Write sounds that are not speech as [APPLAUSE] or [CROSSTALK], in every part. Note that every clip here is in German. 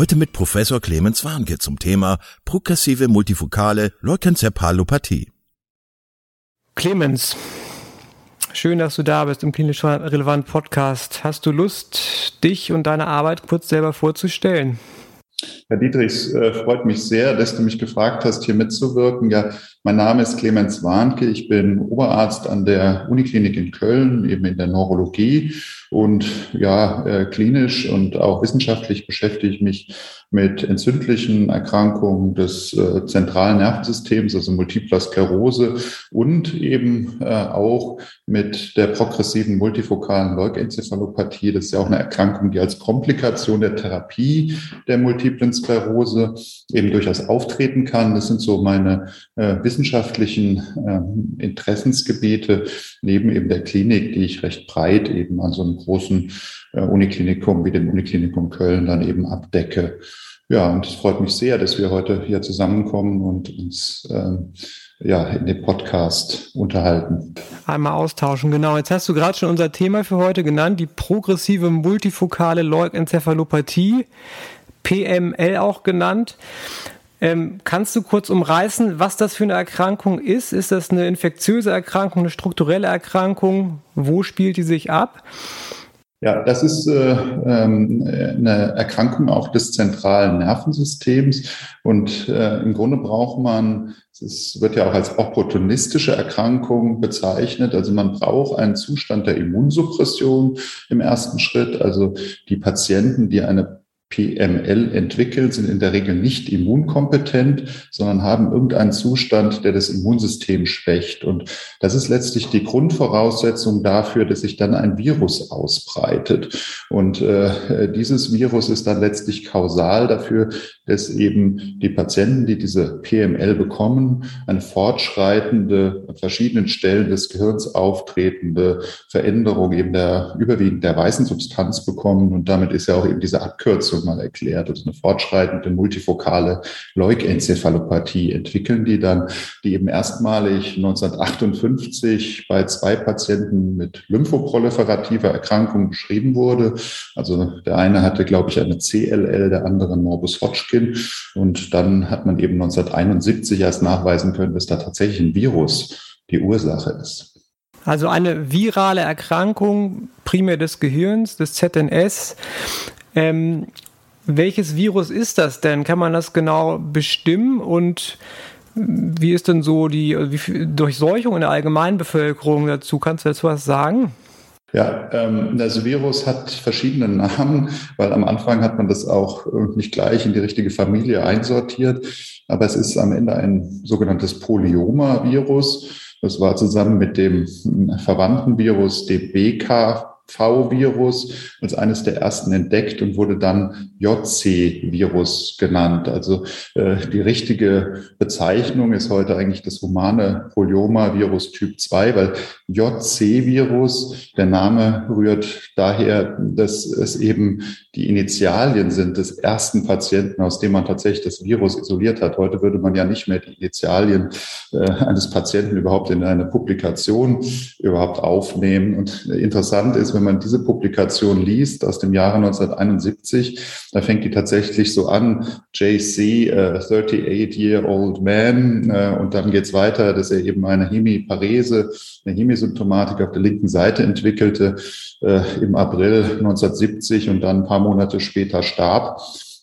Heute mit Professor Clemens Warnke zum Thema progressive multifokale Leukenzephalopathie. Clemens, schön, dass du da bist im klinisch relevanten Podcast. Hast du Lust, dich und deine Arbeit kurz selber vorzustellen? Herr Dietrichs, äh, freut mich sehr, dass du mich gefragt hast, hier mitzuwirken. Ja, mein Name ist Clemens Warnke. Ich bin Oberarzt an der Uniklinik in Köln, eben in der Neurologie. Und ja, äh, klinisch und auch wissenschaftlich beschäftige ich mich mit entzündlichen Erkrankungen des äh, zentralen Nervensystems, also Multipler Sklerose und eben äh, auch mit der progressiven multifokalen Leukenzephalopathie. Das ist ja auch eine Erkrankung, die als Komplikation der Therapie der multiplen Sklerose eben durchaus auftreten kann. Das sind so meine äh, wissenschaftlichen äh, Interessensgebiete neben eben der Klinik, die ich recht breit eben an so einem großen äh, Uniklinikum wie dem Uniklinikum Köln dann eben abdecke. Ja, und es freut mich sehr, dass wir heute hier zusammenkommen und uns ähm, ja, in dem Podcast unterhalten. Einmal austauschen, genau. Jetzt hast du gerade schon unser Thema für heute genannt, die progressive multifokale Leukenzephalopathie, PML auch genannt. Ähm, kannst du kurz umreißen, was das für eine Erkrankung ist? Ist das eine infektiöse Erkrankung, eine strukturelle Erkrankung? Wo spielt die sich ab? Ja, das ist äh, ähm, eine Erkrankung auch des zentralen Nervensystems. Und äh, im Grunde braucht man, es wird ja auch als opportunistische Erkrankung bezeichnet. Also man braucht einen Zustand der Immunsuppression im ersten Schritt. Also die Patienten, die eine PML entwickelt, sind in der Regel nicht immunkompetent, sondern haben irgendeinen Zustand, der das Immunsystem schwächt. Und das ist letztlich die Grundvoraussetzung dafür, dass sich dann ein Virus ausbreitet. Und äh, dieses Virus ist dann letztlich kausal dafür, dass eben die Patienten, die diese PML bekommen, eine fortschreitende, an verschiedenen Stellen des Gehirns auftretende Veränderung eben der überwiegend der weißen Substanz bekommen. Und damit ist ja auch eben diese Abkürzung mal erklärt, also eine fortschreitende multifokale Leukenzephalopathie entwickeln die dann, die eben erstmalig 1958 bei zwei Patienten mit lymphoproliferativer Erkrankung beschrieben wurde. Also der eine hatte, glaube ich, eine CLL, der andere Morbus Hodgkin. Und dann hat man eben 1971 erst nachweisen können, dass da tatsächlich ein Virus die Ursache ist. Also eine virale Erkrankung primär des Gehirns, des ZNS. Ähm, welches Virus ist das denn? Kann man das genau bestimmen und wie ist denn so die Durchseuchung in der allgemeinen Bevölkerung dazu? Kannst du dazu was sagen? Ja, ähm, das Virus hat verschiedene Namen, weil am Anfang hat man das auch nicht gleich in die richtige Familie einsortiert. Aber es ist am Ende ein sogenanntes Polyoma-Virus. Das war zusammen mit dem verwandten Virus DBK V-Virus als eines der ersten entdeckt und wurde dann JC-Virus genannt. Also äh, die richtige Bezeichnung ist heute eigentlich das humane Polyoma-Virus Typ 2, weil JC-Virus, der Name rührt daher, dass es eben die Initialien sind des ersten Patienten, aus dem man tatsächlich das Virus isoliert hat. Heute würde man ja nicht mehr die Initialien äh, eines Patienten überhaupt in eine Publikation überhaupt aufnehmen. Und interessant ist, wenn man diese Publikation liest aus dem Jahre 1971, da fängt die tatsächlich so an, JC, uh, 38-year-old man, uh, und dann geht's weiter, dass er eben eine Hemiparese, eine Hemisymptomatik auf der linken Seite entwickelte uh, im April 1970 und dann ein paar Monate später starb.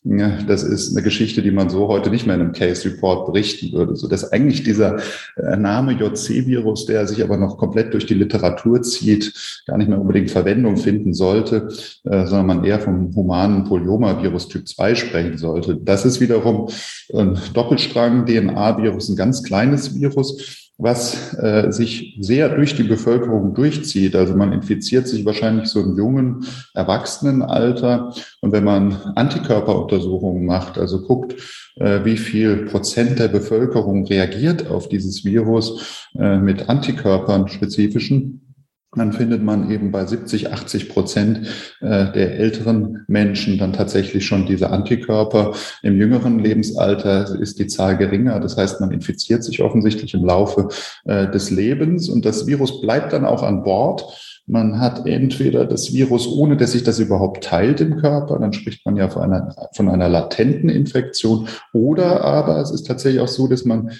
Ja, das ist eine Geschichte, die man so heute nicht mehr in einem Case Report berichten würde. So dass eigentlich dieser äh, Name JC-Virus, der sich aber noch komplett durch die Literatur zieht, gar nicht mehr unbedingt Verwendung finden sollte, äh, sondern man eher vom humanen Polyomavirus Typ 2 sprechen sollte. Das ist wiederum ein Doppelstrang-DNA-Virus, ein ganz kleines Virus was äh, sich sehr durch die Bevölkerung durchzieht. Also man infiziert sich wahrscheinlich so im jungen Erwachsenenalter. Und wenn man Antikörperuntersuchungen macht, also guckt, äh, wie viel Prozent der Bevölkerung reagiert auf dieses Virus äh, mit Antikörpern spezifischen, dann findet man eben bei 70, 80 Prozent äh, der älteren Menschen dann tatsächlich schon diese Antikörper. Im jüngeren Lebensalter ist die Zahl geringer. Das heißt, man infiziert sich offensichtlich im Laufe äh, des Lebens und das Virus bleibt dann auch an Bord. Man hat entweder das Virus, ohne dass sich das überhaupt teilt im Körper, dann spricht man ja von einer, von einer latenten Infektion, oder aber es ist tatsächlich auch so, dass man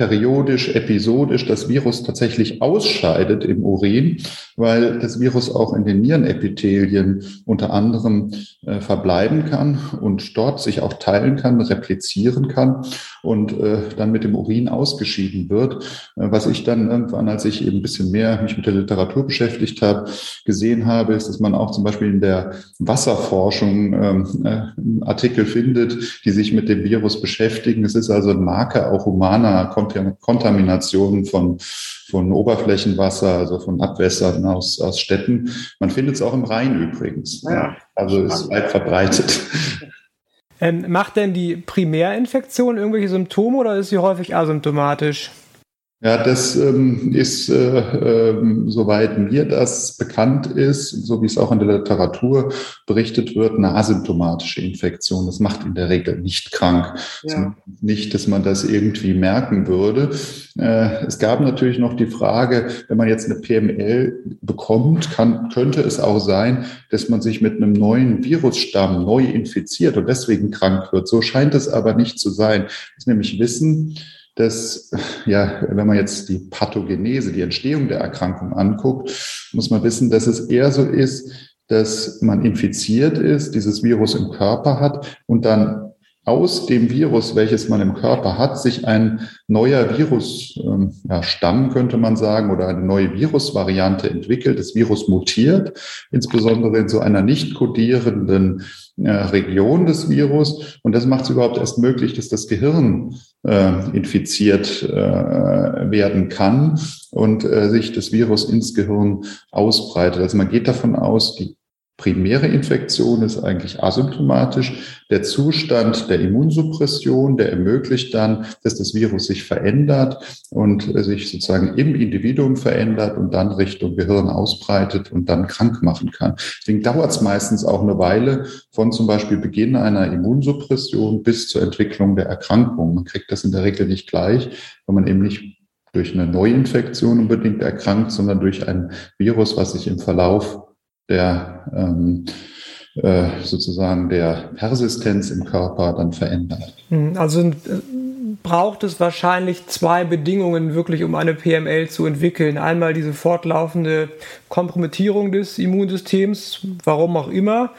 periodisch, episodisch das Virus tatsächlich ausscheidet im Urin, weil das Virus auch in den Nierenepithelien unter anderem äh, verbleiben kann und dort sich auch teilen kann, replizieren kann und äh, dann mit dem Urin ausgeschieden wird. Äh, was ich dann irgendwann, als ich eben ein bisschen mehr mich mit der Literatur beschäftigt habe, gesehen habe, ist, dass man auch zum Beispiel in der Wasserforschung ähm, äh, Artikel findet, die sich mit dem Virus beschäftigen. Es ist also ein Marker auch humaner Kontaminationen von, von Oberflächenwasser, also von Abwässern aus, aus Städten. Man findet es auch im Rhein übrigens. Ja, also ist weit verbreitet. Ähm, macht denn die Primärinfektion irgendwelche Symptome oder ist sie häufig asymptomatisch? Ja, das ähm, ist, äh, äh, soweit mir das bekannt ist, so wie es auch in der Literatur berichtet wird, eine asymptomatische Infektion. Das macht in der Regel nicht krank. Ja. Nicht, dass man das irgendwie merken würde. Äh, es gab natürlich noch die Frage, wenn man jetzt eine PML bekommt, kann, könnte es auch sein, dass man sich mit einem neuen Virusstamm neu infiziert und deswegen krank wird. So scheint es aber nicht zu sein. Das nämlich wissen, dass, ja, wenn man jetzt die Pathogenese, die Entstehung der Erkrankung anguckt, muss man wissen, dass es eher so ist, dass man infiziert ist, dieses Virus im Körper hat und dann aus dem Virus, welches man im Körper hat, sich ein neuer Virusstamm, ähm, ja, könnte man sagen, oder eine neue Virusvariante entwickelt. Das Virus mutiert, insbesondere in so einer nicht kodierenden äh, Region des Virus. Und das macht es überhaupt erst möglich, dass das Gehirn äh, infiziert äh, werden kann und äh, sich das Virus ins Gehirn ausbreitet. Also man geht davon aus, die primäre Infektion ist eigentlich asymptomatisch. Der Zustand der Immunsuppression, der ermöglicht dann, dass das Virus sich verändert und sich sozusagen im Individuum verändert und dann Richtung Gehirn ausbreitet und dann krank machen kann. Deswegen dauert es meistens auch eine Weile von zum Beispiel Beginn einer Immunsuppression bis zur Entwicklung der Erkrankung. Man kriegt das in der Regel nicht gleich, weil man eben nicht durch eine Neuinfektion unbedingt erkrankt, sondern durch ein Virus, was sich im Verlauf der ähm, äh, sozusagen der Persistenz im Körper dann verändert. Hm, also äh, braucht es wahrscheinlich zwei Bedingungen wirklich, um eine PML zu entwickeln. Einmal diese fortlaufende Kompromittierung des Immunsystems, warum auch immer,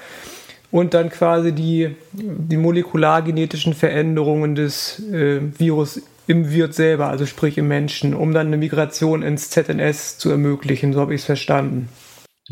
und dann quasi die, die molekulargenetischen Veränderungen des äh, Virus im Wirt selber, also sprich im Menschen, um dann eine Migration ins ZNS zu ermöglichen. So habe ich es verstanden.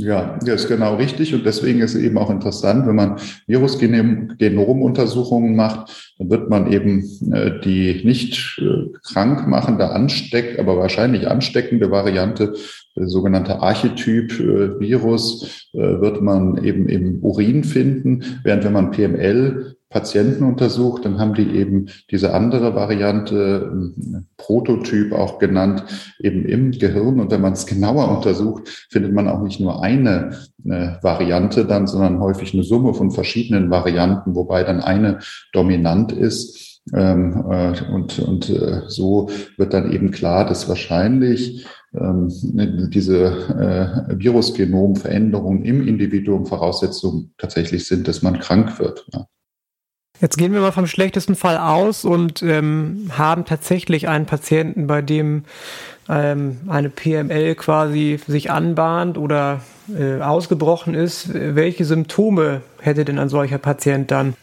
Ja, das ist genau richtig. Und deswegen ist es eben auch interessant, wenn man Virusgenomuntersuchungen macht, dann wird man eben äh, die nicht äh, krankmachende, ansteckt, aber wahrscheinlich ansteckende Variante, der sogenannte Archetyp-Virus, äh, wird man eben im Urin finden, während wenn man PML Patienten untersucht, dann haben die eben diese andere Variante, ähm, Prototyp auch genannt, eben im Gehirn. Und wenn man es genauer untersucht, findet man auch nicht nur eine, eine Variante dann, sondern häufig eine Summe von verschiedenen Varianten, wobei dann eine dominant ist. Ähm, äh, und und äh, so wird dann eben klar, dass wahrscheinlich ähm, diese äh, Virusgenomveränderungen im Individuum Voraussetzungen tatsächlich sind, dass man krank wird. Ja. Jetzt gehen wir mal vom schlechtesten Fall aus und ähm, haben tatsächlich einen Patienten, bei dem ähm, eine PML quasi sich anbahnt oder äh, ausgebrochen ist. Welche Symptome hätte denn ein solcher Patient dann?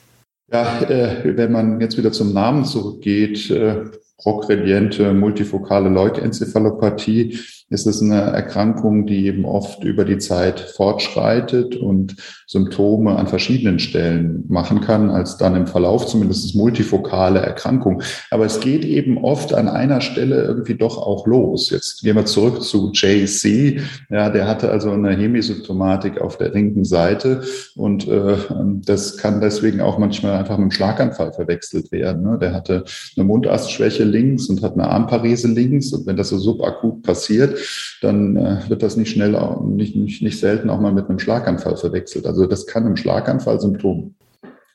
Ja, äh, wenn man jetzt wieder zum Namen zurückgeht, äh, progrediente multifokale Leukenzephalopathie ist es eine Erkrankung, die eben oft über die Zeit fortschreitet und Symptome an verschiedenen Stellen machen kann, als dann im Verlauf zumindest multifokale Erkrankung. Aber es geht eben oft an einer Stelle irgendwie doch auch los. Jetzt gehen wir zurück zu JC. Ja, der hatte also eine Hemisymptomatik auf der linken Seite und äh, das kann deswegen auch manchmal einfach mit einem Schlaganfall verwechselt werden. Ne? Der hatte eine Mundastschwäche links und hat eine Armparese links und wenn das so subakut passiert, dann äh, wird das nicht schnell, nicht, nicht, nicht selten auch mal mit einem Schlaganfall verwechselt. Also das kann einem Schlaganfallsymptom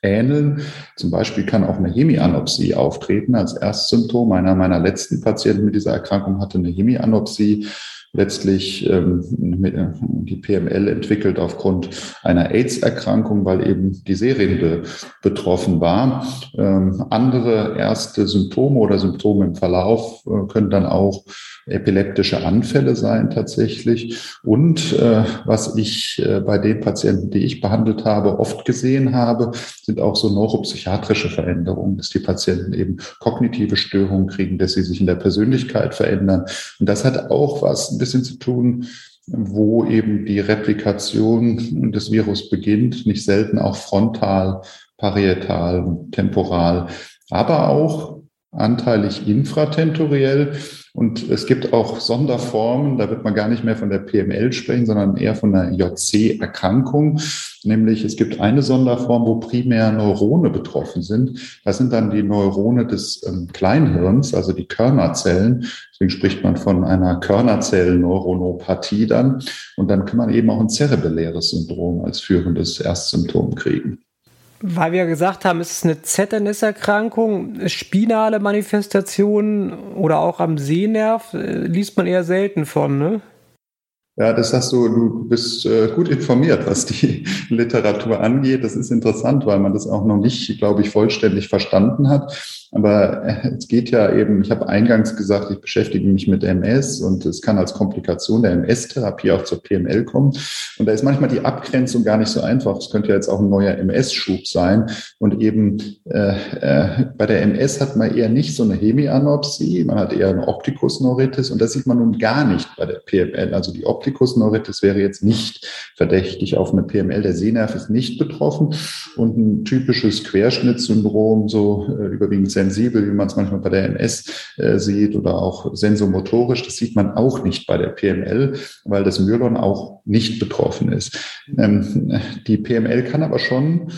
ähneln. Zum Beispiel kann auch eine Hemianopsie auftreten als Erstsymptom. Einer meiner letzten Patienten mit dieser Erkrankung hatte eine Hemianopsie letztlich ähm, die PML entwickelt aufgrund einer AIDS-Erkrankung, weil eben die Seerinde betroffen war. Ähm, andere erste Symptome oder Symptome im Verlauf äh, können dann auch epileptische Anfälle sein tatsächlich. Und äh, was ich äh, bei den Patienten, die ich behandelt habe, oft gesehen habe, sind auch so neuropsychiatrische Veränderungen, dass die Patienten eben kognitive Störungen kriegen, dass sie sich in der Persönlichkeit verändern. Und das hat auch was bisschen zu tun wo eben die Replikation des Virus beginnt, nicht selten auch frontal, parietal temporal, aber auch anteilig infratentoriell. Und es gibt auch Sonderformen, da wird man gar nicht mehr von der PML sprechen, sondern eher von einer JC-Erkrankung. Nämlich es gibt eine Sonderform, wo primär Neurone betroffen sind. Das sind dann die Neurone des ähm, Kleinhirns, also die Körnerzellen. Deswegen spricht man von einer Körnerzellneuronopathie dann. Und dann kann man eben auch ein zerebelläres Syndrom als führendes Erstsymptom kriegen. Weil wir gesagt haben, es ist eine ZNS-Erkrankung, spinale Manifestationen oder auch am Sehnerv äh, liest man eher selten von, ne? Ja, das hast du, du bist äh, gut informiert, was die [LAUGHS] Literatur angeht. Das ist interessant, weil man das auch noch nicht, glaube ich, vollständig verstanden hat. Aber äh, es geht ja eben, ich habe eingangs gesagt, ich beschäftige mich mit MS und es kann als Komplikation der MS-Therapie auch zur PML kommen. Und da ist manchmal die Abgrenzung gar nicht so einfach. Es könnte ja jetzt auch ein neuer MS-Schub sein. Und eben äh, äh, bei der MS hat man eher nicht so eine Hemianopsie, man hat eher eine Optikusneuritis und das sieht man nun gar nicht bei der PML. Also die Optikusneuritis wäre jetzt nicht verdächtig auf eine PML. Der Sehnerv ist nicht betroffen und ein typisches Querschnittssyndrom, so äh, überwiegend sensibel, wie man es manchmal bei der MS äh, sieht oder auch sensomotorisch. Das sieht man auch nicht bei der PML, weil das Myelon auch nicht betroffen ist. Ähm, die PML kann aber schon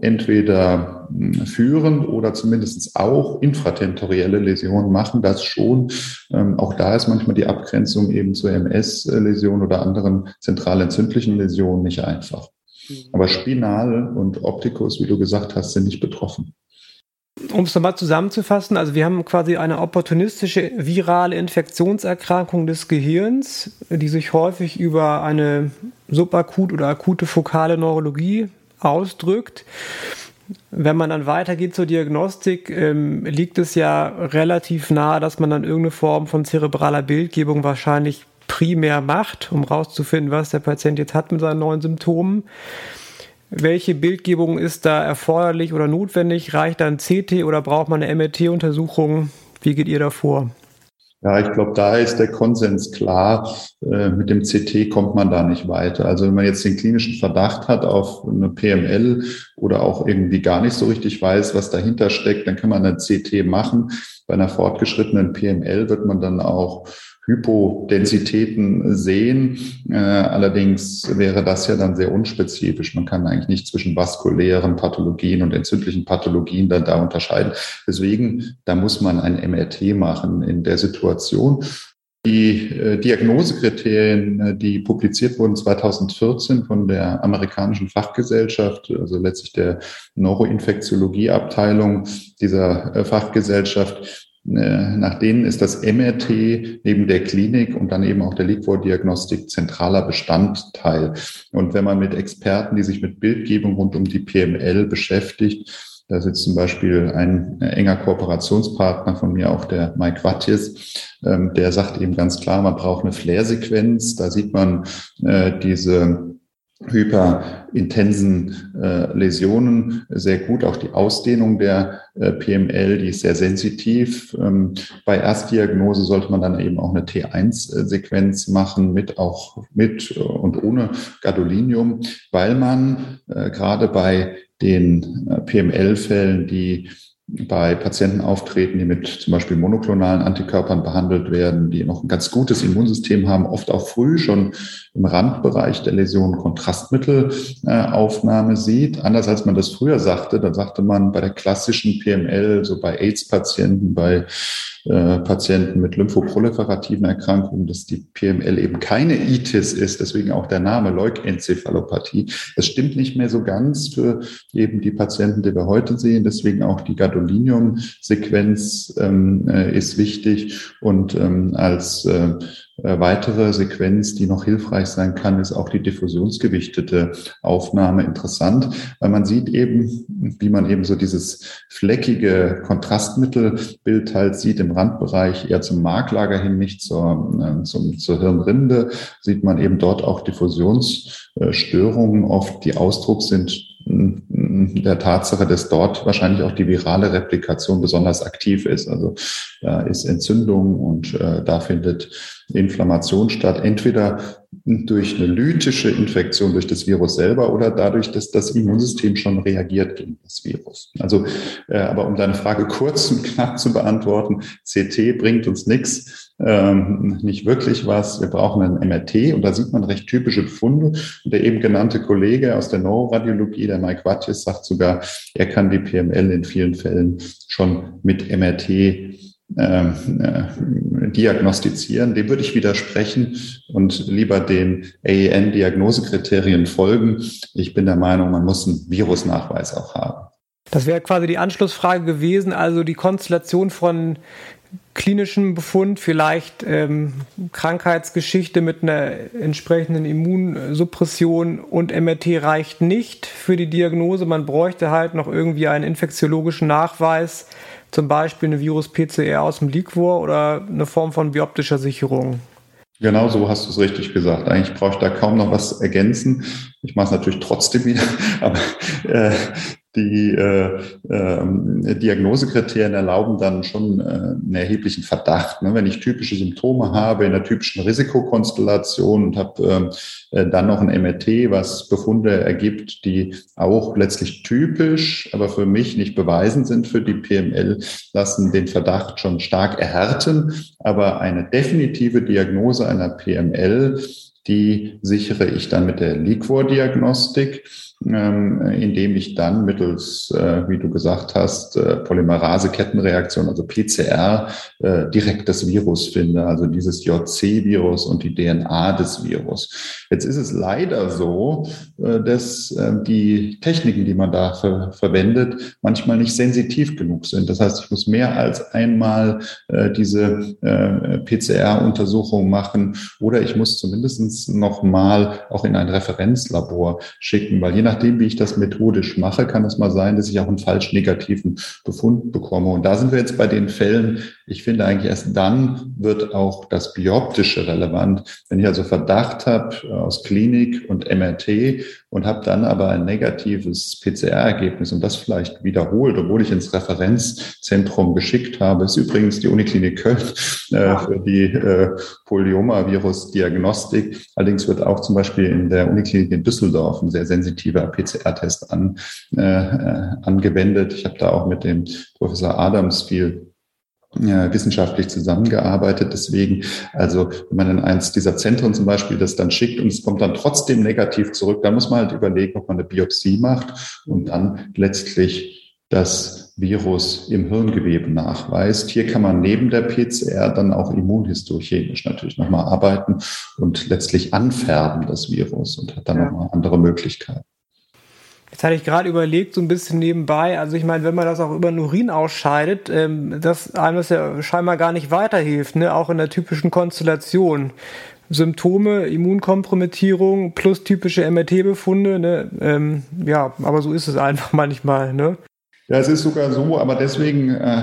entweder hm, führen oder zumindest auch infratentorielle Läsionen machen, das schon. Ähm, auch da ist manchmal die Abgrenzung eben zur MS-Läsion oder anderen zentral entzündlichen Läsionen nicht einfach. Mhm. Aber Spinal und Optikus, wie du gesagt hast, sind nicht betroffen um es nochmal zusammenzufassen, also wir haben quasi eine opportunistische virale Infektionserkrankung des Gehirns, die sich häufig über eine subakut oder akute fokale Neurologie ausdrückt. Wenn man dann weitergeht zur Diagnostik, ähm, liegt es ja relativ nahe, dass man dann irgendeine Form von zerebraler Bildgebung wahrscheinlich primär macht, um rauszufinden, was der Patient jetzt hat mit seinen neuen Symptomen. Welche Bildgebung ist da erforderlich oder notwendig? Reicht dann CT oder braucht man eine MRT-Untersuchung? Wie geht ihr da vor? Ja, ich glaube, da ist der Konsens klar. Äh, mit dem CT kommt man da nicht weiter. Also wenn man jetzt den klinischen Verdacht hat auf eine PML oder auch irgendwie gar nicht so richtig weiß, was dahinter steckt, dann kann man eine CT machen. Bei einer fortgeschrittenen PML wird man dann auch Hypodensitäten sehen. Äh, allerdings wäre das ja dann sehr unspezifisch. Man kann eigentlich nicht zwischen vaskulären Pathologien und entzündlichen Pathologien dann da unterscheiden. Deswegen, da muss man ein MRT machen in der Situation. Die äh, Diagnosekriterien, äh, die publiziert wurden 2014 von der amerikanischen Fachgesellschaft, also letztlich der Neuroinfektiologieabteilung dieser Fachgesellschaft, nach denen ist das MRT neben der Klinik und dann eben auch der Liquor-Diagnostik zentraler Bestandteil. Und wenn man mit Experten, die sich mit Bildgebung rund um die PML beschäftigt, da sitzt zum Beispiel ein enger Kooperationspartner von mir, auch der Mike Wattis, ähm, der sagt eben ganz klar, man braucht eine Flair-Sequenz. Da sieht man äh, diese hyperintensen äh, Läsionen sehr gut. Auch die Ausdehnung der äh, PML, die ist sehr sensitiv. Ähm, bei Erstdiagnose sollte man dann eben auch eine T1-Sequenz machen, mit auch mit und ohne Gadolinium, weil man äh, gerade bei den äh, PML-Fällen, die bei Patienten auftreten, die mit zum Beispiel monoklonalen Antikörpern behandelt werden, die noch ein ganz gutes Immunsystem haben, oft auch früh schon im Randbereich der Läsion Kontrastmittelaufnahme sieht. Anders als man das früher sagte, da sagte man bei der klassischen PML, so bei AIDS-Patienten, bei äh, Patienten mit lymphoproliferativen Erkrankungen, dass die PML eben keine ITIS ist, deswegen auch der Name Leukenzephalopathie. Das stimmt nicht mehr so ganz für eben die Patienten, die wir heute sehen. Deswegen auch die Gadolinium-Sequenz ähm, äh, ist wichtig und ähm, als äh, weitere Sequenz, die noch hilfreich sein kann, ist auch die diffusionsgewichtete Aufnahme. Interessant, weil man sieht eben, wie man eben so dieses fleckige Kontrastmittelbild halt sieht im Randbereich eher zum Marklager hin, nicht zur, äh, zum, zur Hirnrinde, sieht man eben dort auch Diffusionsstörungen. Oft, die Ausdruck sind der Tatsache, dass dort wahrscheinlich auch die virale Replikation besonders aktiv ist. Also da ist Entzündung und äh, da findet Inflammation statt, entweder durch eine lytische Infektion durch das Virus selber oder dadurch, dass das Immunsystem schon reagiert gegen das Virus. Also, äh, aber um deine Frage kurz und knapp zu beantworten, CT bringt uns nichts, ähm, nicht wirklich was. Wir brauchen ein MRT und da sieht man recht typische Befunde. Und der eben genannte Kollege aus der Neuroradiologie, der Mike Watjes, sagt sogar, er kann die PML in vielen Fällen schon mit MRT ähm, äh, diagnostizieren, dem würde ich widersprechen und lieber den AEN-Diagnosekriterien folgen. Ich bin der Meinung, man muss einen Virusnachweis auch haben. Das wäre quasi die Anschlussfrage gewesen, also die Konstellation von klinischem Befund, vielleicht ähm, Krankheitsgeschichte mit einer entsprechenden Immunsuppression und MRT reicht nicht für die Diagnose. Man bräuchte halt noch irgendwie einen infektiologischen Nachweis, zum Beispiel eine Virus-PCR aus dem Liquor oder eine Form von bioptischer Sicherung. Genau so hast du es richtig gesagt. Eigentlich brauche ich da kaum noch was ergänzen. Ich mache es natürlich trotzdem wieder, [LAUGHS] aber äh, die äh, äh, Diagnosekriterien erlauben dann schon äh, einen erheblichen Verdacht. Ne? Wenn ich typische Symptome habe in einer typischen Risikokonstellation und habe äh, äh dann noch ein MRT, was Befunde ergibt, die auch letztlich typisch, aber für mich nicht beweisen sind für die PML, lassen den Verdacht schon stark erhärten. Aber eine definitive Diagnose einer PML, die sichere ich dann mit der Liquor-Diagnostik ähm, indem ich dann mittels, äh, wie du gesagt hast, äh, Polymerase-Kettenreaktion, also PCR, äh, direkt das Virus finde, also dieses JC-Virus und die DNA des Virus. Jetzt ist es leider so, dass äh, die Techniken, die man da ver verwendet, manchmal nicht sensitiv genug sind. Das heißt, ich muss mehr als einmal diese PCR-Untersuchung machen oder ich muss zumindest noch mal auch in ein Referenzlabor schicken, weil je nach nachdem, wie ich das methodisch mache, kann es mal sein, dass ich auch einen falsch negativen Befund bekomme. Und da sind wir jetzt bei den Fällen, ich finde eigentlich erst dann wird auch das Bioptische relevant. Wenn ich also Verdacht habe aus Klinik und MRT und habe dann aber ein negatives PCR-Ergebnis und das vielleicht wiederholt, obwohl ich ins Referenzzentrum geschickt habe, ist übrigens die Uniklinik Köln äh, für die äh, Polyomavirus-Diagnostik. Allerdings wird auch zum Beispiel in der Uniklinik in Düsseldorf ein sehr sensitiver PCR-Test an, äh, äh, angewendet. Ich habe da auch mit dem Professor Adams viel wissenschaftlich zusammengearbeitet. Deswegen, also wenn man in eins dieser Zentren zum Beispiel das dann schickt und es kommt dann trotzdem negativ zurück, dann muss man halt überlegen, ob man eine Biopsie macht und dann letztlich das Virus im Hirngewebe nachweist. Hier kann man neben der PCR dann auch immunhistochemisch natürlich nochmal arbeiten und letztlich anfärben das Virus und hat dann ja. nochmal andere Möglichkeiten. Jetzt hatte ich gerade überlegt, so ein bisschen nebenbei, also ich meine, wenn man das auch über den Urin ausscheidet, ähm, dass einem das ja scheinbar gar nicht weiterhilft, ne? auch in der typischen Konstellation. Symptome, Immunkompromittierung plus typische MRT-Befunde, ne? Ähm, ja, aber so ist es einfach [LAUGHS] manchmal, ne? Ja, es ist sogar so, aber deswegen, äh,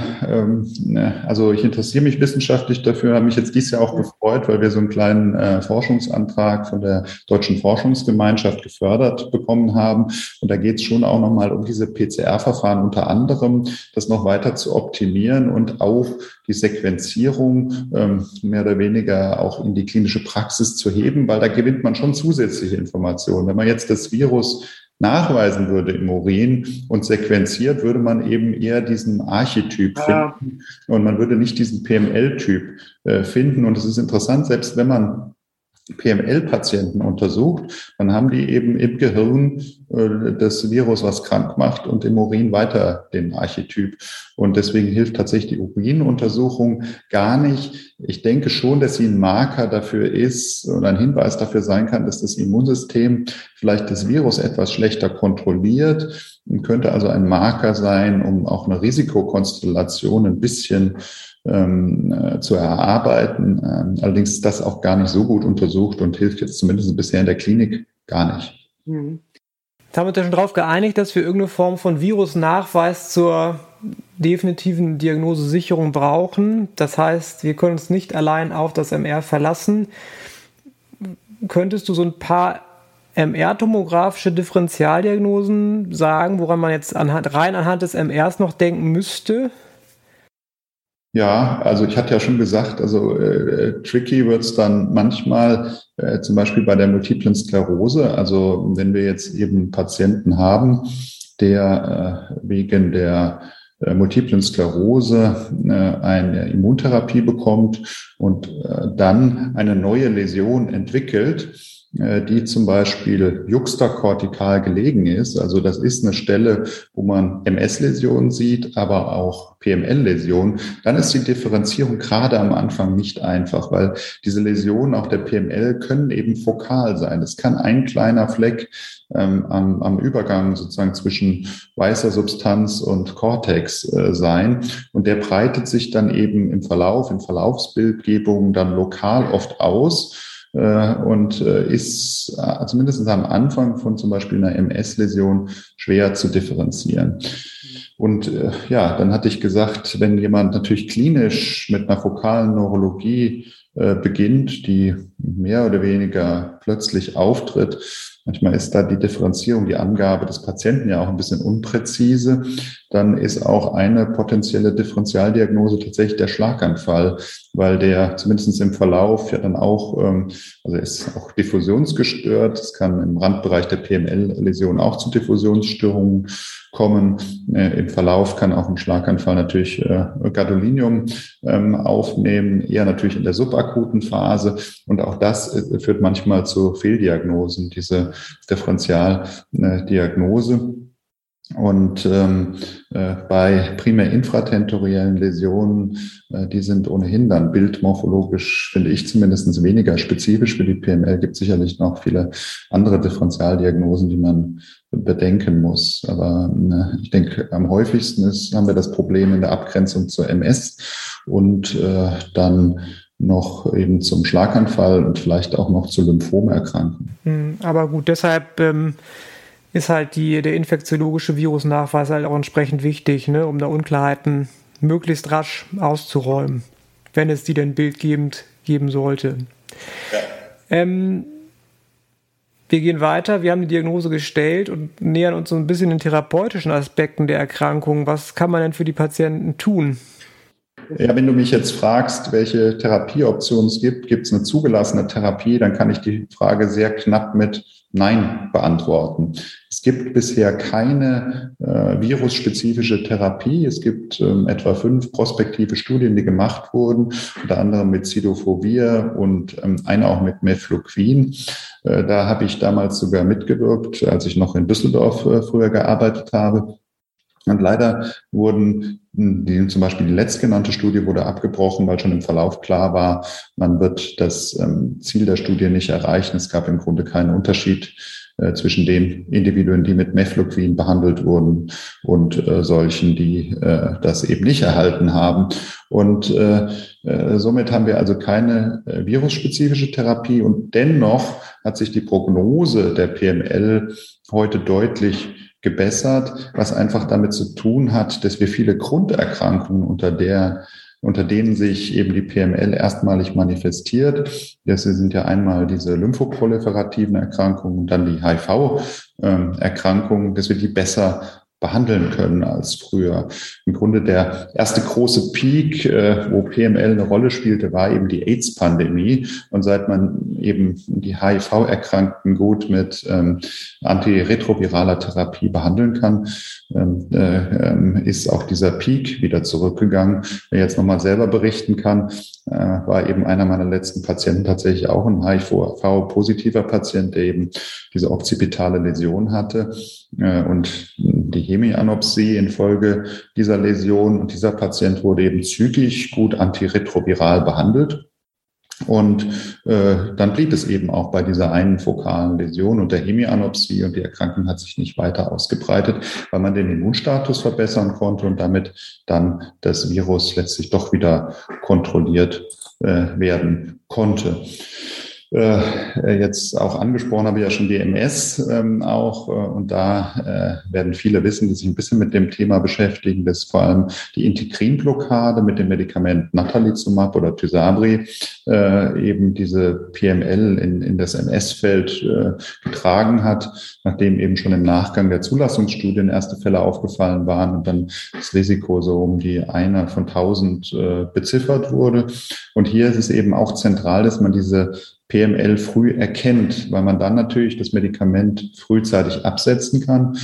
ne, also ich interessiere mich wissenschaftlich dafür, habe mich jetzt dieses Jahr auch gefreut, weil wir so einen kleinen äh, Forschungsantrag von der Deutschen Forschungsgemeinschaft gefördert bekommen haben. Und da geht es schon auch nochmal um diese PCR-Verfahren unter anderem, das noch weiter zu optimieren und auch die Sequenzierung ähm, mehr oder weniger auch in die klinische Praxis zu heben, weil da gewinnt man schon zusätzliche Informationen. Wenn man jetzt das Virus nachweisen würde im Urin und sequenziert, würde man eben eher diesen Archetyp ja. finden und man würde nicht diesen PML-Typ äh, finden. Und es ist interessant, selbst wenn man PML-Patienten untersucht, dann haben die eben im Gehirn das Virus, was krank macht und im Urin weiter den Archetyp. Und deswegen hilft tatsächlich die Urinuntersuchung gar nicht. Ich denke schon, dass sie ein Marker dafür ist und ein Hinweis dafür sein kann, dass das Immunsystem vielleicht das Virus etwas schlechter kontrolliert und könnte also ein Marker sein, um auch eine Risikokonstellation ein bisschen ähm, äh, zu erarbeiten. Ähm, allerdings ist das auch gar nicht so gut untersucht und hilft jetzt zumindest bisher in der Klinik gar nicht. Mhm. Haben wir uns ja schon darauf geeinigt, dass wir irgendeine Form von Virusnachweis zur definitiven Diagnosesicherung brauchen. Das heißt, wir können uns nicht allein auf das MR verlassen. Könntest du so ein paar MR-tomografische Differentialdiagnosen sagen, woran man jetzt anhand, rein anhand des MRs noch denken müsste? Ja, also ich hatte ja schon gesagt, also äh, tricky wird es dann manchmal, äh, zum Beispiel bei der multiplen Sklerose. Also wenn wir jetzt eben Patienten haben, der äh, wegen der äh, multiplen Sklerose äh, eine Immuntherapie bekommt und äh, dann eine neue Läsion entwickelt, äh, die zum Beispiel juxtakortikal gelegen ist. Also das ist eine Stelle, wo man MS-Läsionen sieht, aber auch PML-Läsionen. Dann ist die Differenzierung gerade am Anfang nicht einfach, weil diese Läsionen, auch der PML, können eben fokal sein. Es kann ein kleiner Fleck ähm, am, am Übergang sozusagen zwischen weißer Substanz und Cortex äh, sein. Und der breitet sich dann eben im Verlauf, in Verlaufsbildgebungen dann lokal oft aus äh, und äh, ist äh, zumindest am Anfang von zum Beispiel einer MS-Läsion schwer zu differenzieren. Und ja, dann hatte ich gesagt, wenn jemand natürlich klinisch mit einer fokalen Neurologie beginnt, die mehr oder weniger plötzlich auftritt, Manchmal ist da die Differenzierung, die Angabe des Patienten ja auch ein bisschen unpräzise. Dann ist auch eine potenzielle Differentialdiagnose tatsächlich der Schlaganfall, weil der zumindest im Verlauf ja dann auch, ähm, also ist auch diffusionsgestört. Es kann im Randbereich der PML-Läsion auch zu Diffusionsstörungen kommen. Äh, Im Verlauf kann auch ein Schlaganfall natürlich äh, Gadolinium ähm, aufnehmen, eher natürlich in der subakuten Phase. Und auch das äh, führt manchmal zu Fehldiagnosen, diese Differentialdiagnose. Und ähm, äh, bei primär infratentoriellen Läsionen, äh, die sind ohnehin dann bildmorphologisch, finde ich zumindest weniger spezifisch für die PML. Gibt sicherlich noch viele andere Differentialdiagnosen, die man bedenken muss. Aber äh, ich denke, am häufigsten ist, haben wir das Problem in der Abgrenzung zur MS und äh, dann noch eben zum Schlaganfall und vielleicht auch noch zu Lymphomerkrankungen. Hm, aber gut, deshalb ähm, ist halt die, der infektiologische Virusnachweis halt auch entsprechend wichtig, ne, um da Unklarheiten möglichst rasch auszuräumen, wenn es die denn bildgebend geben sollte. Ja. Ähm, wir gehen weiter, wir haben die Diagnose gestellt und nähern uns so ein bisschen den therapeutischen Aspekten der Erkrankung. Was kann man denn für die Patienten tun? Ja, wenn du mich jetzt fragst, welche Therapieoptionen es gibt, gibt es eine zugelassene Therapie, dann kann ich die Frage sehr knapp mit Nein beantworten. Es gibt bisher keine äh, virusspezifische Therapie. Es gibt ähm, etwa fünf prospektive Studien, die gemacht wurden, unter anderem mit Cidofovir und ähm, eine auch mit Mefloquin. Äh, da habe ich damals sogar mitgewirkt, als ich noch in Düsseldorf äh, früher gearbeitet habe. Und leider wurden die, zum Beispiel die letztgenannte Studie wurde abgebrochen, weil schon im Verlauf klar war, man wird das ähm, Ziel der Studie nicht erreichen. Es gab im Grunde keinen Unterschied äh, zwischen den Individuen, die mit Mefloquin behandelt wurden und äh, solchen, die äh, das eben nicht erhalten haben. Und äh, äh, somit haben wir also keine virusspezifische Therapie und dennoch hat sich die Prognose der PML heute deutlich gebessert, was einfach damit zu tun hat, dass wir viele Grunderkrankungen unter der unter denen sich eben die PML erstmalig manifestiert. Das sind ja einmal diese lymphoproliferativen Erkrankungen, dann die HIV-Erkrankungen, ähm, dass wir die besser behandeln können als früher. Im Grunde der erste große Peak, äh, wo PML eine Rolle spielte, war eben die AIDS-Pandemie. Und seit man eben die HIV-Erkrankten gut mit ähm, antiretroviraler Therapie behandeln kann, ähm, äh, ist auch dieser Peak wieder zurückgegangen. Wer jetzt nochmal selber berichten kann, äh, war eben einer meiner letzten Patienten tatsächlich auch ein HIV-positiver Patient, der eben diese occipitale Läsion hatte. Und die Hemianopsie infolge dieser Läsion. Und dieser Patient wurde eben zügig gut antiretroviral behandelt. Und äh, dann blieb es eben auch bei dieser einen fokalen Läsion und der Hemianopsie und die Erkrankung hat sich nicht weiter ausgebreitet, weil man den Immunstatus verbessern konnte und damit dann das Virus letztlich doch wieder kontrolliert äh, werden konnte äh, jetzt auch angesprochen habe, ja schon DMS ähm, auch. Äh, und da äh, werden viele wissen, die sich ein bisschen mit dem Thema beschäftigen, dass vor allem die Integrinblockade mit dem Medikament Natalizumab oder Tysabri äh, eben diese PML in, in das MS-Feld äh, getragen hat, nachdem eben schon im Nachgang der Zulassungsstudien erste Fälle aufgefallen waren und dann das Risiko so um die einer von tausend äh, beziffert wurde. Und hier ist es eben auch zentral, dass man diese PML früh erkennt, weil man dann natürlich das Medikament frühzeitig absetzen kann,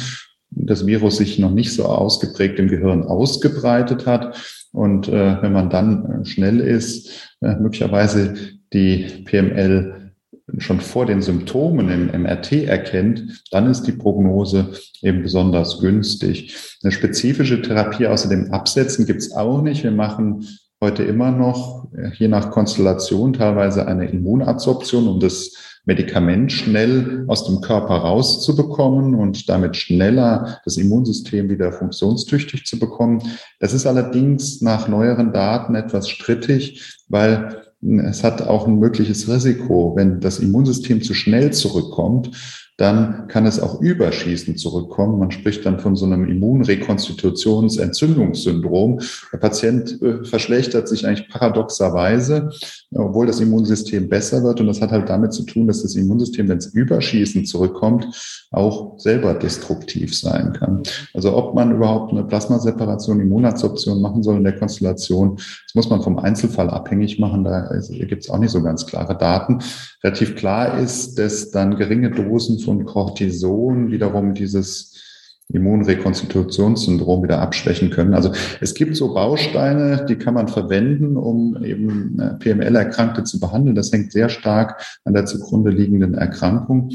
das Virus sich noch nicht so ausgeprägt im Gehirn ausgebreitet hat. Und äh, wenn man dann äh, schnell ist, äh, möglicherweise die PML schon vor den Symptomen im MRT erkennt, dann ist die Prognose eben besonders günstig. Eine spezifische Therapie außer dem Absetzen gibt es auch nicht. Wir machen heute immer noch, je nach Konstellation, teilweise eine Immunabsorption, um das Medikament schnell aus dem Körper rauszubekommen und damit schneller das Immunsystem wieder funktionstüchtig zu bekommen. Das ist allerdings nach neueren Daten etwas strittig, weil es hat auch ein mögliches Risiko, wenn das Immunsystem zu schnell zurückkommt, dann kann es auch überschießend zurückkommen. Man spricht dann von so einem Immunrekonstitutionsentzündungssyndrom. Der Patient äh, verschlechtert sich eigentlich paradoxerweise, obwohl das Immunsystem besser wird. Und das hat halt damit zu tun, dass das Immunsystem, wenn es überschießend zurückkommt, auch selber destruktiv sein kann. Also ob man überhaupt eine Plasmaseparation, Immunabsorption machen soll in der Konstellation, das muss man vom Einzelfall abhängig machen. Da gibt es auch nicht so ganz klare Daten. Relativ klar ist, dass dann geringe Dosen von Cortison wiederum dieses Immunrekonstitutionssyndrom wieder abschwächen können. Also es gibt so Bausteine, die kann man verwenden, um eben äh, PML-Erkrankte zu behandeln. Das hängt sehr stark an der zugrunde liegenden Erkrankung.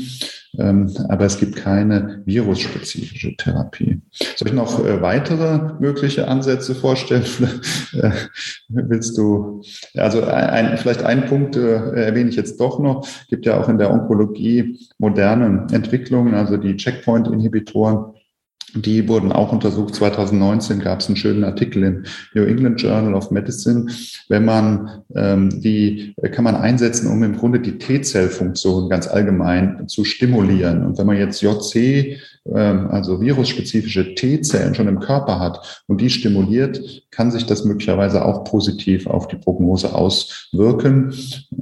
Ähm, aber es gibt keine virusspezifische Therapie. Soll ich noch äh, weitere mögliche Ansätze vorstellen? [LAUGHS] Äh, willst du, also ein, vielleicht einen Punkt erwähne ich jetzt doch noch. Es gibt ja auch in der Onkologie moderne Entwicklungen, also die Checkpoint-Inhibitoren die wurden auch untersucht. 2019 gab es einen schönen Artikel im New England Journal of Medicine. Wenn man ähm, die kann man einsetzen, um im Grunde die T-Zell-Funktion ganz allgemein zu stimulieren. Und wenn man jetzt JC also virusspezifische T-Zellen schon im Körper hat und die stimuliert, kann sich das möglicherweise auch positiv auf die Prognose auswirken.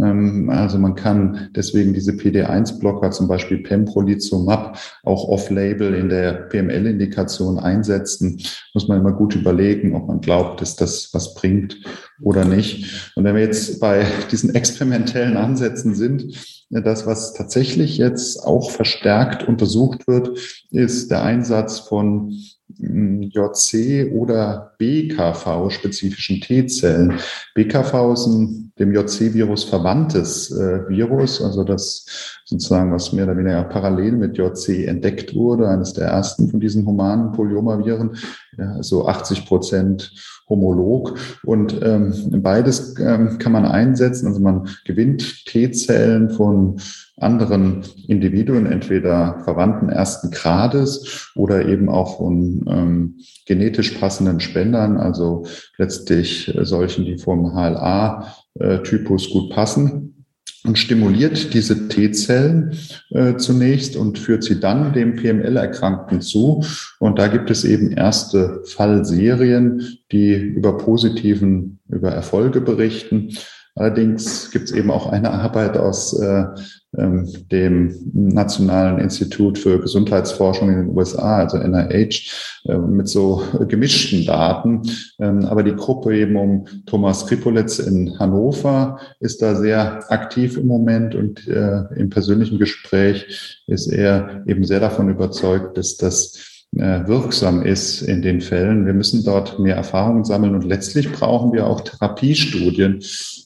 Ähm, also man kann deswegen diese PD-1-Blocker, zum Beispiel Pembrolizumab, auch off-label in der PML-Indikation einsetzen. Muss man immer gut überlegen, ob man glaubt, dass das was bringt oder nicht. Und wenn wir jetzt bei diesen experimentellen Ansätzen sind, das, was tatsächlich jetzt auch verstärkt untersucht wird, ist der Einsatz von hm, JC oder BKV-spezifischen T-Zellen. BKV ist ein dem JC-Virus verwandtes äh, Virus, also das sozusagen, was mehr oder weniger parallel mit JC entdeckt wurde, eines der ersten von diesen humanen Polyomaviren, ja, so 80 Prozent homolog. Und ähm, beides ähm, kann man einsetzen. Also man gewinnt T-Zellen von anderen Individuen, entweder Verwandten ersten Grades oder eben auch von ähm, genetisch passenden Spendern, also letztlich solchen, die vom HLA-Typus gut passen. Und stimuliert diese T-Zellen äh, zunächst und führt sie dann dem PML-Erkrankten zu. Und da gibt es eben erste Fallserien, die über positiven, über Erfolge berichten. Allerdings gibt es eben auch eine Arbeit aus äh, ähm, dem Nationalen Institut für Gesundheitsforschung in den USA, also NIH, äh, mit so gemischten Daten. Ähm, aber die Gruppe eben um Thomas Kripolitz in Hannover ist da sehr aktiv im Moment und äh, im persönlichen Gespräch ist er eben sehr davon überzeugt, dass das wirksam ist in den Fällen. Wir müssen dort mehr Erfahrungen sammeln und letztlich brauchen wir auch Therapiestudien.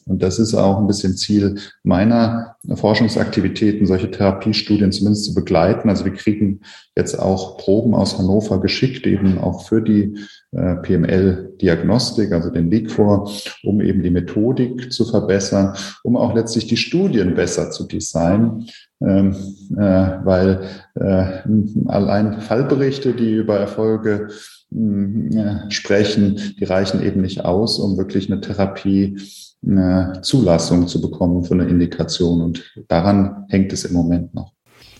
Und das ist auch ein bisschen Ziel meiner Forschungsaktivitäten, solche Therapiestudien zumindest zu begleiten. Also wir kriegen jetzt auch Proben aus Hannover geschickt, eben auch für die äh, PML-Diagnostik, also den Liquor, um eben die Methodik zu verbessern, um auch letztlich die Studien besser zu designen. Ähm, äh, weil äh, allein Fallberichte, die über Erfolge äh, sprechen, die reichen eben nicht aus, um wirklich eine Therapie eine Zulassung zu bekommen für eine Indikation. Und daran hängt es im Moment noch.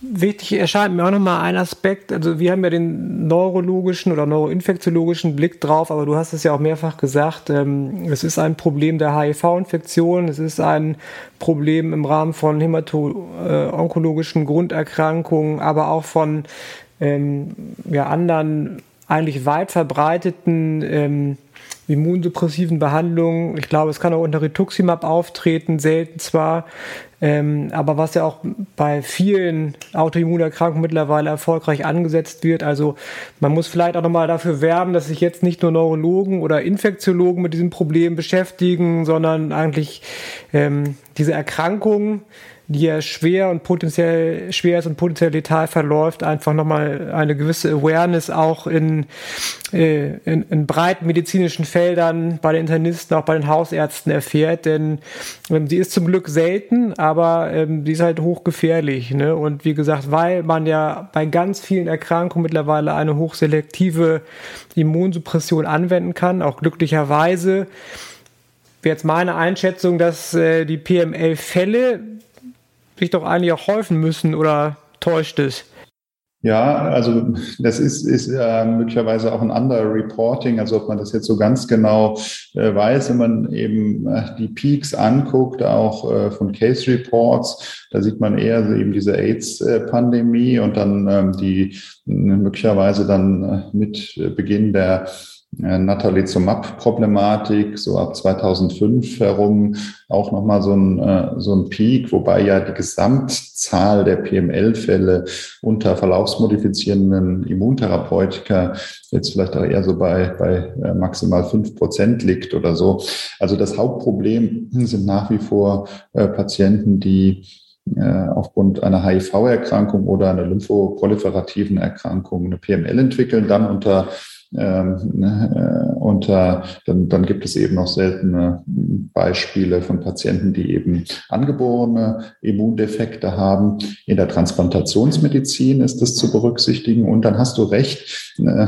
Wichtig erscheint mir auch nochmal ein Aspekt. Also wir haben ja den neurologischen oder neuroinfektiologischen Blick drauf, aber du hast es ja auch mehrfach gesagt, ähm, es ist ein Problem der HIV-Infektion, es ist ein Problem im Rahmen von hämato-onkologischen Grunderkrankungen, aber auch von ähm, ja, anderen eigentlich weit verbreiteten ähm, immunsuppressiven Behandlungen. Ich glaube, es kann auch unter Rituximab auftreten, selten zwar, ähm, aber was ja auch bei vielen Autoimmunerkrankungen mittlerweile erfolgreich angesetzt wird. Also man muss vielleicht auch nochmal dafür werben, dass sich jetzt nicht nur Neurologen oder Infektiologen mit diesem Problem beschäftigen, sondern eigentlich ähm, diese Erkrankungen die ja schwer und potenziell schwer ist und potenziell letal verläuft, einfach nochmal eine gewisse Awareness auch in, äh, in, in breiten medizinischen Feldern bei den Internisten, auch bei den Hausärzten erfährt, denn ähm, sie ist zum Glück selten, aber ähm, sie ist halt hochgefährlich. Ne? Und wie gesagt, weil man ja bei ganz vielen Erkrankungen mittlerweile eine hochselektive Immunsuppression anwenden kann, auch glücklicherweise wäre jetzt meine Einschätzung, dass äh, die PML-Fälle sich doch eigentlich auch häufen müssen oder täuscht es? Ja, also das ist, ist äh, möglicherweise auch ein anderer Reporting, also ob man das jetzt so ganz genau äh, weiß, wenn man eben äh, die Peaks anguckt, auch äh, von Case Reports, da sieht man eher eben diese AIDS-Pandemie und dann ähm, die möglicherweise dann äh, mit Beginn der äh, Natalizumab-Problematik, so ab 2005 herum auch nochmal so ein, äh, so ein Peak, wobei ja die Gesamtzahl der PML-Fälle unter verlaufsmodifizierenden Immuntherapeutika jetzt vielleicht auch eher so bei, bei äh, maximal fünf Prozent liegt oder so. Also das Hauptproblem sind nach wie vor Patienten, die aufgrund einer HIV-Erkrankung oder einer lymphoproliferativen Erkrankung eine PML entwickeln, dann unter ähm, ne, äh, und äh, dann, dann gibt es eben noch seltene Beispiele von Patienten, die eben angeborene Immundefekte haben. In der Transplantationsmedizin ist das zu berücksichtigen. Und dann hast du recht, äh,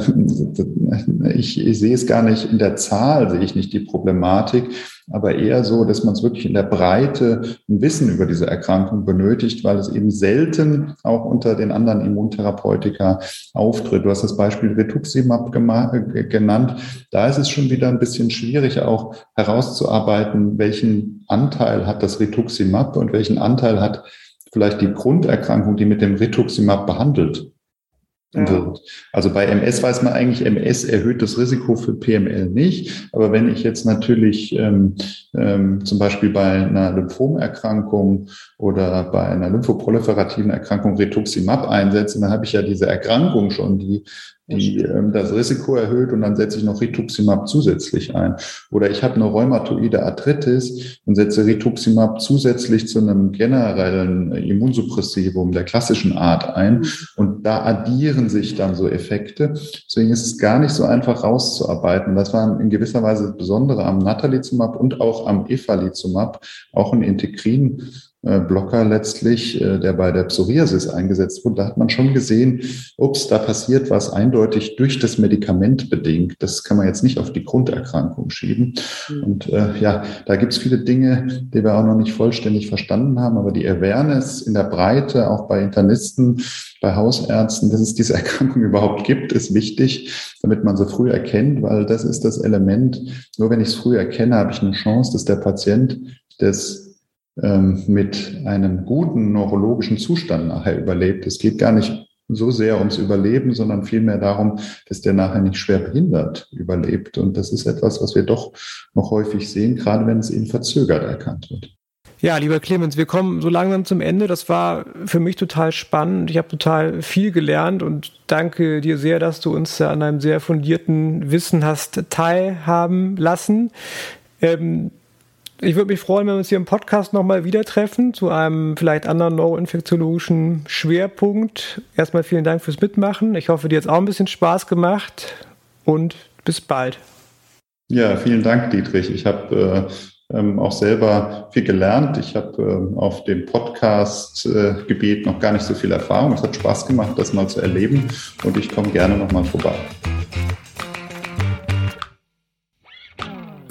ich, ich sehe es gar nicht in der Zahl, sehe ich nicht die Problematik aber eher so, dass man es wirklich in der Breite ein Wissen über diese Erkrankung benötigt, weil es eben selten auch unter den anderen Immuntherapeutika auftritt. Du hast das Beispiel Rituximab genannt. Da ist es schon wieder ein bisschen schwierig auch herauszuarbeiten, welchen Anteil hat das Rituximab und welchen Anteil hat vielleicht die Grunderkrankung, die mit dem Rituximab behandelt wird. Also bei MS weiß man eigentlich, MS erhöht das Risiko für PML nicht. Aber wenn ich jetzt natürlich ähm, ähm, zum Beispiel bei einer Lymphomerkrankung oder bei einer lymphoproliferativen Erkrankung Rituximab einsetze, dann habe ich ja diese Erkrankung schon, die die ähm, das Risiko erhöht und dann setze ich noch Rituximab zusätzlich ein. Oder ich habe eine rheumatoide Arthritis und setze Rituximab zusätzlich zu einem generellen Immunsuppressivum der klassischen Art ein mhm. und da addieren sich dann so Effekte. Deswegen ist es gar nicht so einfach rauszuarbeiten. Das war in gewisser Weise das Besondere am Natalizumab und auch am Efalizumab, auch ein Integrin Blocker letztlich, äh, der bei der Psoriasis eingesetzt wurde, da hat man schon gesehen, ups, da passiert was eindeutig durch das Medikament bedingt. Das kann man jetzt nicht auf die Grunderkrankung schieben. Mhm. Und äh, ja, da gibt es viele Dinge, die wir auch noch nicht vollständig verstanden haben, aber die Awareness in der Breite, auch bei Internisten, bei Hausärzten, dass es diese [LAUGHS] Erkrankung überhaupt gibt, ist wichtig, damit man sie früh erkennt, weil das ist das Element. Nur wenn ich es früh erkenne, habe ich eine Chance, dass der Patient das mit einem guten neurologischen Zustand nachher überlebt. Es geht gar nicht so sehr ums Überleben, sondern vielmehr darum, dass der nachher nicht schwer behindert überlebt. Und das ist etwas, was wir doch noch häufig sehen, gerade wenn es eben verzögert erkannt wird. Ja, lieber Clemens, wir kommen so langsam zum Ende. Das war für mich total spannend. Ich habe total viel gelernt und danke dir sehr, dass du uns an einem sehr fundierten Wissen hast teilhaben lassen. Ähm, ich würde mich freuen, wenn wir uns hier im Podcast nochmal wieder treffen zu einem vielleicht anderen neuroinfektiologischen Schwerpunkt. Erstmal vielen Dank fürs Mitmachen. Ich hoffe, dir hat es auch ein bisschen Spaß gemacht und bis bald. Ja, vielen Dank, Dietrich. Ich habe äh, ähm, auch selber viel gelernt. Ich habe äh, auf dem Podcast-Gebiet äh, noch gar nicht so viel Erfahrung. Es hat Spaß gemacht, das mal zu erleben und ich komme gerne nochmal vorbei.